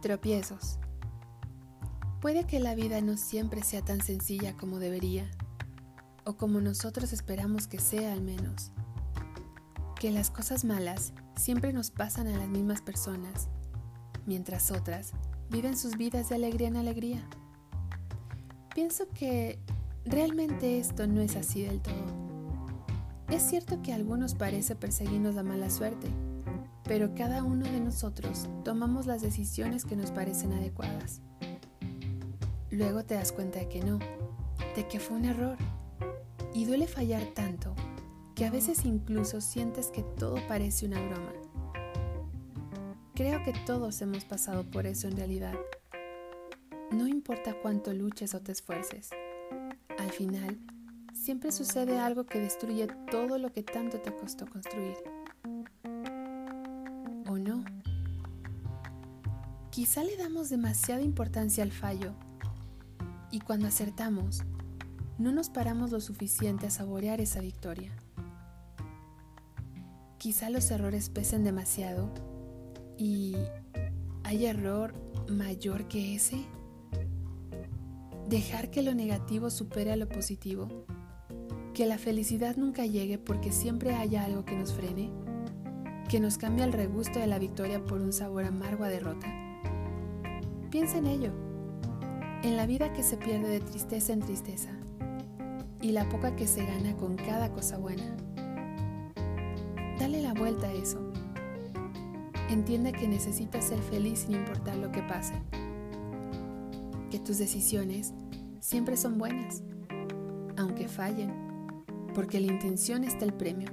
Tropiezos. Puede que la vida no siempre sea tan sencilla como debería, o como nosotros esperamos que sea al menos. Que las cosas malas siempre nos pasan a las mismas personas, mientras otras viven sus vidas de alegría en alegría. Pienso que realmente esto no es así del todo. Es cierto que a algunos parece perseguirnos la mala suerte, pero cada uno de nosotros tomamos las decisiones que nos parecen adecuadas. Luego te das cuenta de que no, de que fue un error. Y duele fallar tanto que a veces incluso sientes que todo parece una broma. Creo que todos hemos pasado por eso en realidad. No importa cuánto luches o te esfuerces, al final siempre sucede algo que destruye todo lo que tanto te costó construir. Quizá le damos demasiada importancia al fallo y cuando acertamos, no nos paramos lo suficiente a saborear esa victoria. Quizá los errores pesen demasiado y ¿hay error mayor que ese? Dejar que lo negativo supere a lo positivo, que la felicidad nunca llegue porque siempre haya algo que nos frene, que nos cambie el regusto de la victoria por un sabor amargo a derrota. Piensa en ello, en la vida que se pierde de tristeza en tristeza y la poca que se gana con cada cosa buena. Dale la vuelta a eso. Entiende que necesitas ser feliz sin importar lo que pase. Que tus decisiones siempre son buenas, aunque fallen, porque la intención está el premio,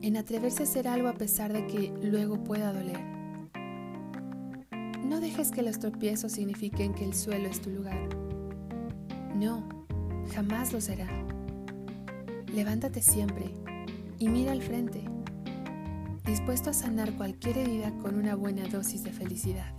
en atreverse a hacer algo a pesar de que luego pueda doler no dejes que los tropiezos signifiquen que el suelo es tu lugar. No, jamás lo será. Levántate siempre y mira al frente, dispuesto a sanar cualquier herida con una buena dosis de felicidad.